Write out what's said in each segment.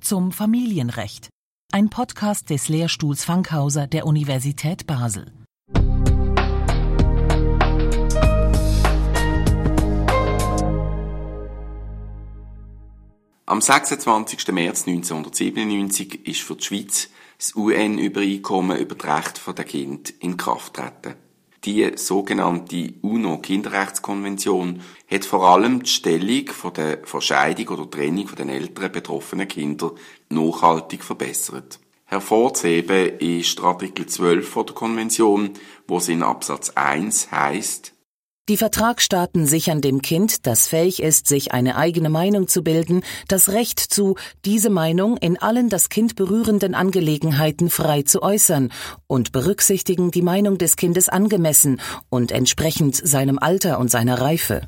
zum Familienrecht. Ein Podcast des Lehrstuhls Fankhauser der Universität Basel. Am 26. März 1997 ist für die Schweiz das UN-Übereinkommen über die Rechte der Kinder in Kraft getreten. Die sogenannte UNO-Kinderrechtskonvention hat vor allem die Stellung von der Verscheidung oder Trennung von den älteren betroffenen Kindern nachhaltig verbessert. Hervorzuheben ist Artikel 12 der Konvention, wo es in Absatz 1 heißt, die Vertragsstaaten sichern dem Kind, das fähig ist, sich eine eigene Meinung zu bilden, das Recht zu, diese Meinung in allen das Kind berührenden Angelegenheiten frei zu äußern und berücksichtigen die Meinung des Kindes angemessen und entsprechend seinem Alter und seiner Reife.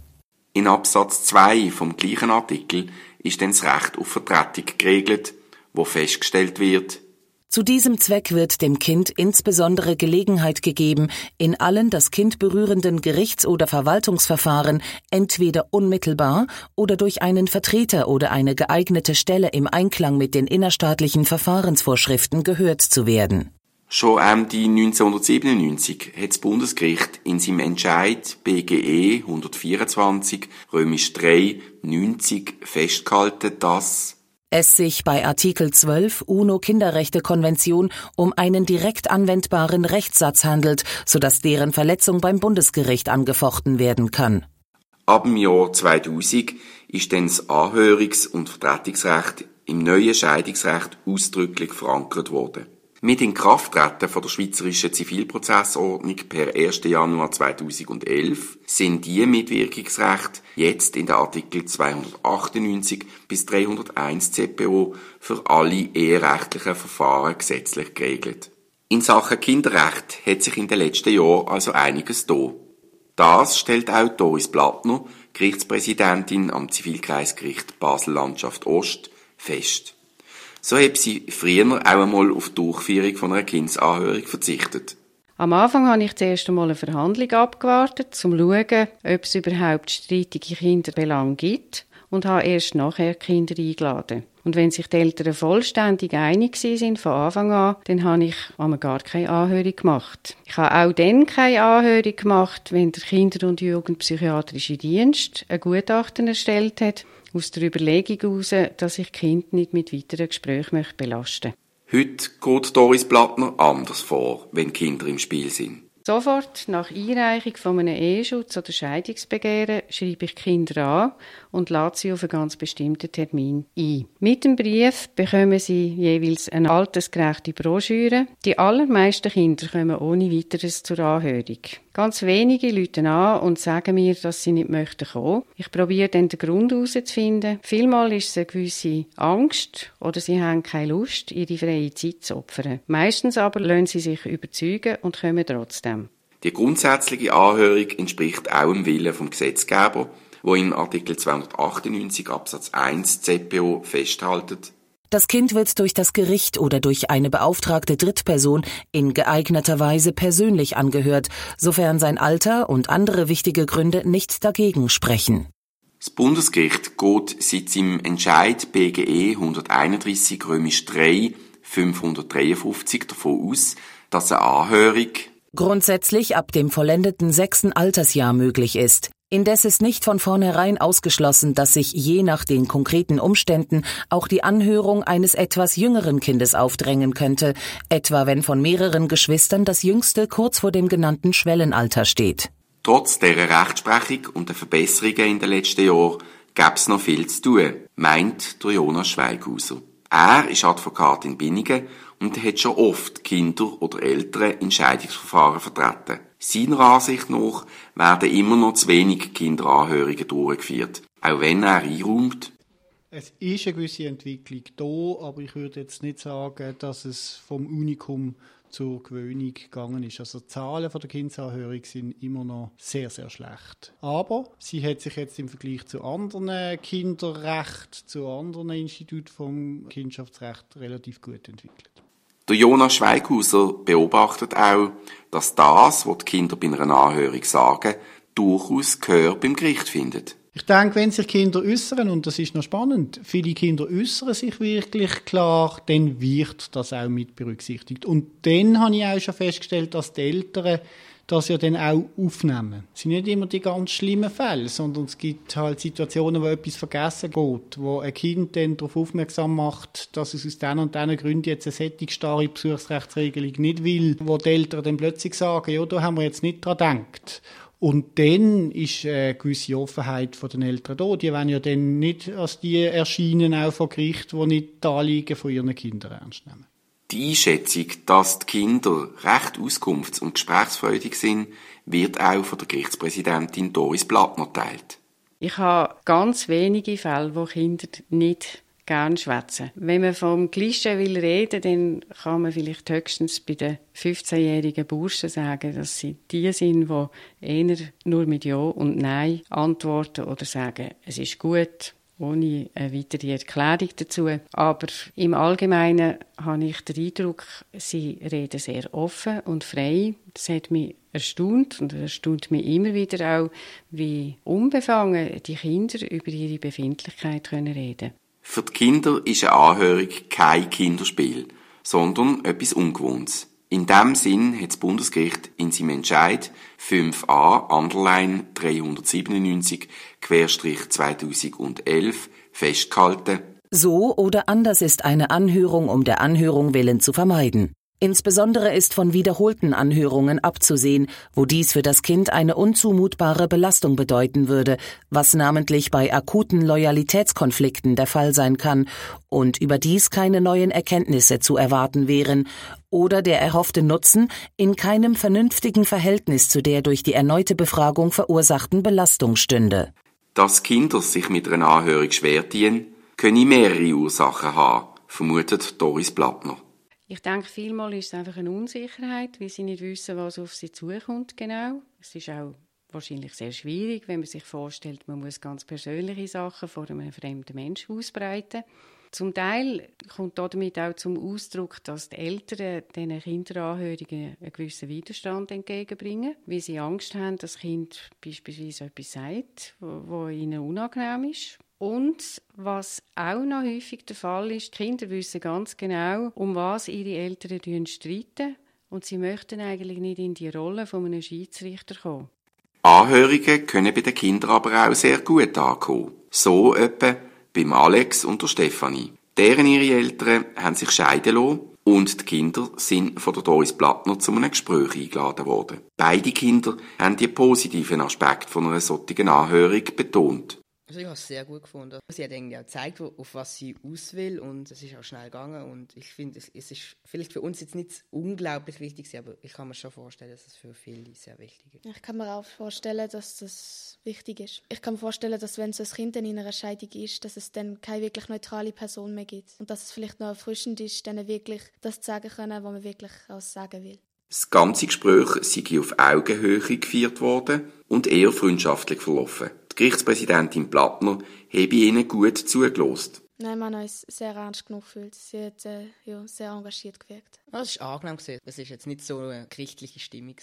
In Absatz 2 vom gleichen Artikel ist dann das Recht auf Vertretung geregelt, wo festgestellt wird, zu diesem Zweck wird dem Kind insbesondere Gelegenheit gegeben, in allen das Kind berührenden Gerichts- oder Verwaltungsverfahren entweder unmittelbar oder durch einen Vertreter oder eine geeignete Stelle im Einklang mit den innerstaatlichen Verfahrensvorschriften gehört zu werden. Schon Ende 1997 hat das Bundesgericht in seinem Entscheid BGE 124 römisch 3 90 festgehalten, dass es sich bei Artikel 12 UNO-Kinderrechte-Konvention um einen direkt anwendbaren Rechtssatz handelt, sodass deren Verletzung beim Bundesgericht angefochten werden kann. Ab dem Jahr 2000 ist dann das Anhörungs- und Vertretungsrecht im neuen Scheidungsrecht ausdrücklich verankert worden. Mit Inkrafttreten von der Schweizerischen Zivilprozessordnung per 1. Januar 2011 sind die Mitwirkungsrechte jetzt in den Artikel 298 bis 301 ZPO für alle eherechtlichen Verfahren gesetzlich geregelt. In Sachen Kinderrecht hat sich in den letzten Jahren also einiges da. Das stellt auch Doris Blattner, Gerichtspräsidentin am Zivilkreisgericht Basel-Landschaft Ost, fest. So hat sie früher auch einmal auf die Durchführung von einer Kindsanhörung verzichtet. Am Anfang habe ich zuerst einmal eine Verhandlung abgewartet, um zu schauen, ob es überhaupt streitige Kinderbelange gibt und habe erst nachher Kinder eingeladen. Und wenn sich die Eltern vollständig einig sind von Anfang an, dann habe ich einmal gar keine Anhörung gemacht. Ich habe auch dann keine Anhörung gemacht, wenn der Kinder- und Jugendpsychiatrische Dienst ein Gutachten erstellt hat, aus der Überlegung heraus, dass ich Kind nicht mit weiteren Gesprächen möchte belasten Heute geht Doris Blattner anders vor, wenn Kinder im Spiel sind. Sofort nach Einreichung von einem Eheschutz oder Scheidungsbegehren schreibe ich Kinder an und lade sie auf einen ganz bestimmten Termin ein. Mit dem Brief bekommen sie jeweils eine altersgerechte Broschüre. Die allermeisten Kinder kommen ohne weiteres zur Anhörung. Ganz wenige Leute an und sagen mir, dass sie nicht möchten kommen. Ich probiere dann den Grund herauszufinden. Vielmal ist es eine gewisse Angst oder sie haben keine Lust, ihre freie Zeit zu opfern. Meistens aber lassen sie sich überzeugen und kommen trotzdem. Die grundsätzliche Anhörung entspricht auch dem Willen vom Gesetzgeber wo in Artikel 298 Absatz 1 ZPO festhaltet, das Kind wird durch das Gericht oder durch eine beauftragte Drittperson in geeigneter Weise persönlich angehört, sofern sein Alter und andere wichtige Gründe nicht dagegen sprechen. Das Bundesgericht geht seit seinem Entscheid BGE 131 römisch 3 553 davon aus, dass eine Anhörung grundsätzlich ab dem vollendeten sechsten Altersjahr möglich ist. Indes ist nicht von vornherein ausgeschlossen, dass sich je nach den konkreten Umständen auch die Anhörung eines etwas jüngeren Kindes aufdrängen könnte, etwa wenn von mehreren Geschwistern das jüngste kurz vor dem genannten Schwellenalter steht. Trotz der Rechtsprechung und der Verbesserungen in den letzten Jahren gäbe es noch viel zu tun, meint der Jonas Schweighauser. Er ist Advokat in Binningen und hat schon oft Kinder oder Eltern in Scheidungsverfahren vertreten. Seiner Ansicht nach werden immer noch zu wenig Kinderanhörungen durchgeführt, auch wenn er einräumt. Es ist eine gewisse Entwicklung da, aber ich würde jetzt nicht sagen, dass es vom Unikum zur Gewöhnung gegangen ist. Also die Zahlen von der Kindesanhörung sind immer noch sehr, sehr schlecht. Aber sie hat sich jetzt im Vergleich zu anderen Kinderrechten, zu anderen Instituten vom Kindschaftsrecht relativ gut entwickelt. Der Jonas Schweighauser beobachtet auch, dass das, was die Kinder bei einer Anhörung sagen, durchaus Gehör beim Gericht findet. Ich denke, wenn sich Kinder äußern, und das ist noch spannend, viele Kinder äußern sich wirklich klar, dann wird das auch mit berücksichtigt. Und dann habe ich auch schon festgestellt, dass die Eltern das ja dann auch aufnehmen. Es sind nicht immer die ganz schlimmen Fälle, sondern es gibt halt Situationen, wo etwas vergessen geht, wo ein Kind dann darauf aufmerksam macht, dass es aus diesen und diesen Gründen jetzt eine sättigsstarre Besuchsrechtsregelung nicht will, wo die Eltern dann plötzlich sagen, ja, da haben wir jetzt nicht dran gedacht. Und dann ist eine gewisse Offenheit von den Eltern da. Die wollen ja dann nicht als die erscheinen, auch vor Gericht, die nicht die Anliegen von ihren Kindern ernst nehmen. Die Einschätzung, dass die Kinder recht auskunfts- und gesprächsfreudig sind, wird auch von der Gerichtspräsidentin Doris Blattner teilt. Ich habe ganz wenige Fälle, wo Kinder nicht gern schwätzen. Wenn man vom Klischee will reden, dann kann man vielleicht höchstens bei den 15-jährigen Burschen sagen, dass sie die sind, die eher nur mit Ja und Nein antworten oder sagen, es ist gut, ohne eine weitere Erklärung dazu. Aber im Allgemeinen habe ich den Eindruck, sie reden sehr offen und frei. Das hat mich erstaunt und erstaunt mich immer wieder auch, wie unbefangen die Kinder über ihre Befindlichkeit können reden für die Kinder ist eine Anhörung kein Kinderspiel, sondern etwas Ungewohntes. In dem Sinn hat das Bundesgericht in seinem Entscheid 5a Underline 397 Querstrich 2011 festgehalten. So oder anders ist eine Anhörung um der Anhörung willen zu vermeiden. Insbesondere ist von wiederholten Anhörungen abzusehen, wo dies für das Kind eine unzumutbare Belastung bedeuten würde, was namentlich bei akuten Loyalitätskonflikten der Fall sein kann und überdies keine neuen Erkenntnisse zu erwarten wären oder der erhoffte Nutzen in keinem vernünftigen Verhältnis zu der durch die erneute Befragung verursachten Belastung stünde. Dass Kinder sich mit einer Anhörung schwer tun, können mehrere Ursachen haben, vermutet Doris Blattner. Ich denke, vielmal ist es einfach eine Unsicherheit, weil sie nicht wissen, was auf sie zukommt genau. Es ist auch wahrscheinlich sehr schwierig, wenn man sich vorstellt, man muss ganz persönliche Sachen vor einem fremden Menschen ausbreiten. Zum Teil kommt damit auch zum Ausdruck, dass die Eltern diesen Kinderanhörungen einen gewissen Widerstand entgegenbringen, weil sie Angst haben, dass das Kind beispielsweise etwas sagt, was ihnen unangenehm ist. Und was auch noch häufig der Fall ist, die Kinder wissen ganz genau, um was ihre Eltern streiten und sie möchten eigentlich nicht in die Rolle von einem Schiedsrichter kommen. Anhörungen können bei den Kindern aber auch sehr gut ankommen. So etwa beim Alex und der Stefanie. Deren ihre Eltern haben sich scheiden lassen und die Kinder sind von der Doris Plattner zu einem Gespräch eingeladen worden. Beide Kinder haben die positiven Aspekte von einer solchen Anhörung betont. Also ich habe es sehr gut gefunden. Sie hat irgendwie auch gezeigt, auf was sie aus will und es ist auch schnell gegangen und ich finde, es, es, ist vielleicht für uns jetzt nicht unglaublich wichtig, aber ich kann mir schon vorstellen, dass es für viele sehr wichtig ist. Ich kann mir auch vorstellen, dass das wichtig ist. Ich kann mir vorstellen, dass wenn so ein Kind in einer Scheidung ist, dass es dann keine wirklich neutrale Person mehr gibt und dass es vielleicht noch erfrischend ist, dann wirklich das zu sagen können, was man wirklich auch sagen will. Das ganze Gespräch sei auf Augenhöhe geführt worden und eher freundschaftlich verlaufen. Die Gerichtspräsidentin Plattner habe ihnen gut zugelost. Nein, man hat uns sehr ernst genug gefühlt. Sie hat äh, ja, sehr engagiert gewirkt. Es ist angenehm. Es ist jetzt nicht so eine gerichtliche Stimmung.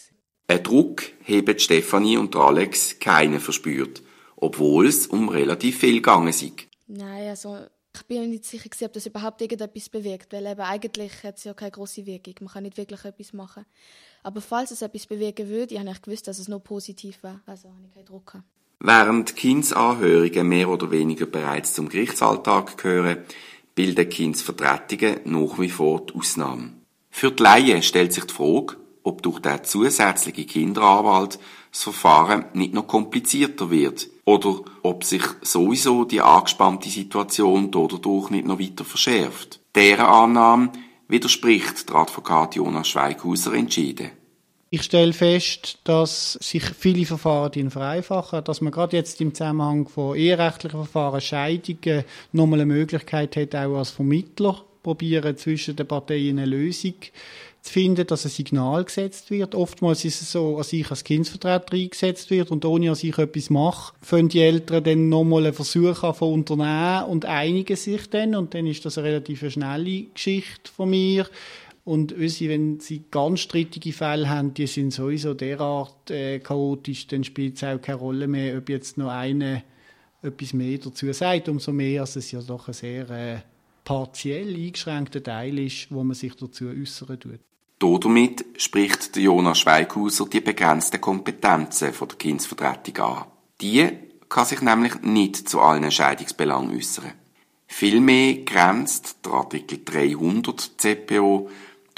Ein Druck haben Stefanie und Alex keinen verspürt, obwohl es um relativ viel gegangen ist. Nein, also ich bin mir nicht sicher, ob das überhaupt irgendetwas bewirkt, weil eben eigentlich hat es ja keine große Wirkung. Man kann nicht wirklich etwas machen. Aber falls es etwas bewirken würde, habe ich gewusst, dass es nur positiv war. Also habe ich keinen Druck gehabt. Während Kindsanhörungen mehr oder weniger bereits zum Gerichtsalltag gehören, bilden Kindsvertretungen nach wie vor die Ausnahme. Für die Laien stellt sich die Frage, ob durch den zusätzlichen Kinderanwalt das Verfahren nicht noch komplizierter wird oder ob sich sowieso die angespannte Situation dadurch nicht noch weiter verschärft. Deren Annahme widerspricht der Advokat Jonas Schweighauser entschieden. Ich stelle fest, dass sich viele Verfahren vereinfachen, dass man gerade jetzt im Zusammenhang von eherechtlichen Verfahren, Scheidungen, nochmal eine Möglichkeit hat, auch als Vermittler probieren, zwischen den Parteien eine Lösung zu finden, dass ein Signal gesetzt wird. Oftmals ist es so, dass ich als Kindsvertreter eingesetzt wird und ohne dass ich etwas mache, fangen die Eltern dann nochmal einen Versuch an von unternehmen und einigen sich dann und dann ist das eine relativ schnelle Geschichte von mir und wenn sie ganz strittige Fälle haben, die sind sowieso derart äh, chaotisch, dann spielt es auch keine Rolle mehr, ob jetzt noch eine etwas mehr dazu sagt, umso mehr, als es ja doch ein sehr äh, partiell eingeschränkter Teil ist, wo man sich dazu äußern tut. Damit spricht Jonas Schweighauser die begrenzten Kompetenzen der Kindsvertretung an. Die kann sich nämlich nicht zu allen Entscheidungsbelangen äußern. Vielmehr grenzt der Artikel 300 ZPO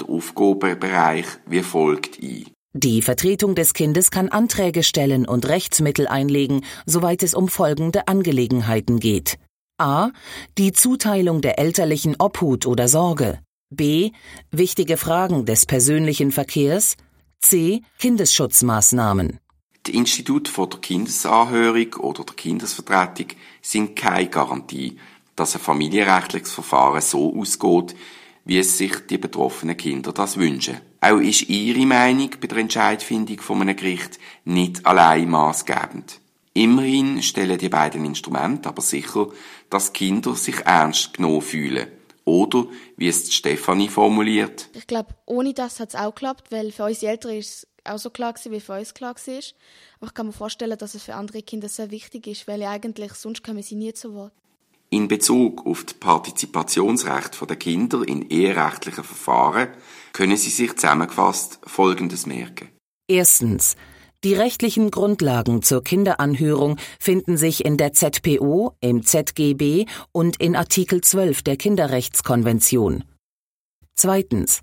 den Aufgabenbereich wie folgt ein. Die Vertretung des Kindes kann Anträge stellen und Rechtsmittel einlegen, soweit es um folgende Angelegenheiten geht. A. Die Zuteilung der elterlichen Obhut oder Sorge. B. Wichtige Fragen des persönlichen Verkehrs. C. Kindesschutzmaßnahmen. Die Institut von der Kindesanhörung oder der Kindesvertretung sind keine Garantie, dass ein familienrechtliches Verfahren so ausgeht, wie es sich die betroffenen Kinder das wünschen. Auch ist Ihre Meinung bei der Entscheidfindung von einem Gericht nicht allein maßgebend. Immerhin stellen die beiden Instrumente aber sicher, dass Kinder sich ernst genommen fühlen. Oder, wie es Stefanie formuliert. Ich glaube, ohne das hat es auch geklappt, weil für unsere Eltern ist es auch so klar gewesen, wie für uns klar war. Aber ich kann mir vorstellen, dass es für andere Kinder sehr wichtig ist, weil eigentlich sonst kommen sie nie zu Wort. In Bezug auf das Partizipationsrecht der Kinder in eherechtlichen Verfahren können Sie sich zusammengefasst Folgendes merken. Erstens. Die rechtlichen Grundlagen zur Kinderanhörung finden sich in der ZPO, im ZGB und in Artikel 12 der Kinderrechtskonvention. Zweitens.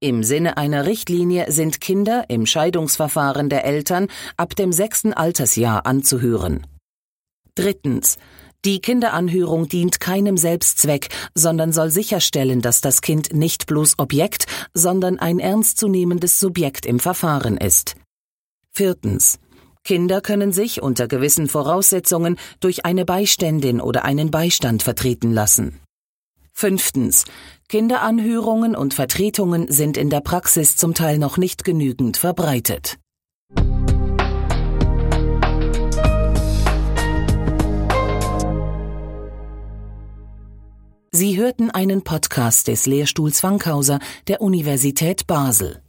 Im Sinne einer Richtlinie sind Kinder im Scheidungsverfahren der Eltern ab dem sechsten Altersjahr anzuhören. Drittens. Die Kinderanhörung dient keinem Selbstzweck, sondern soll sicherstellen, dass das Kind nicht bloß Objekt, sondern ein ernstzunehmendes Subjekt im Verfahren ist. Viertens. Kinder können sich unter gewissen Voraussetzungen durch eine Beiständin oder einen Beistand vertreten lassen. Fünftens. Kinderanhörungen und Vertretungen sind in der Praxis zum Teil noch nicht genügend verbreitet. Sie hörten einen Podcast des Lehrstuhls Wankhauser der Universität Basel.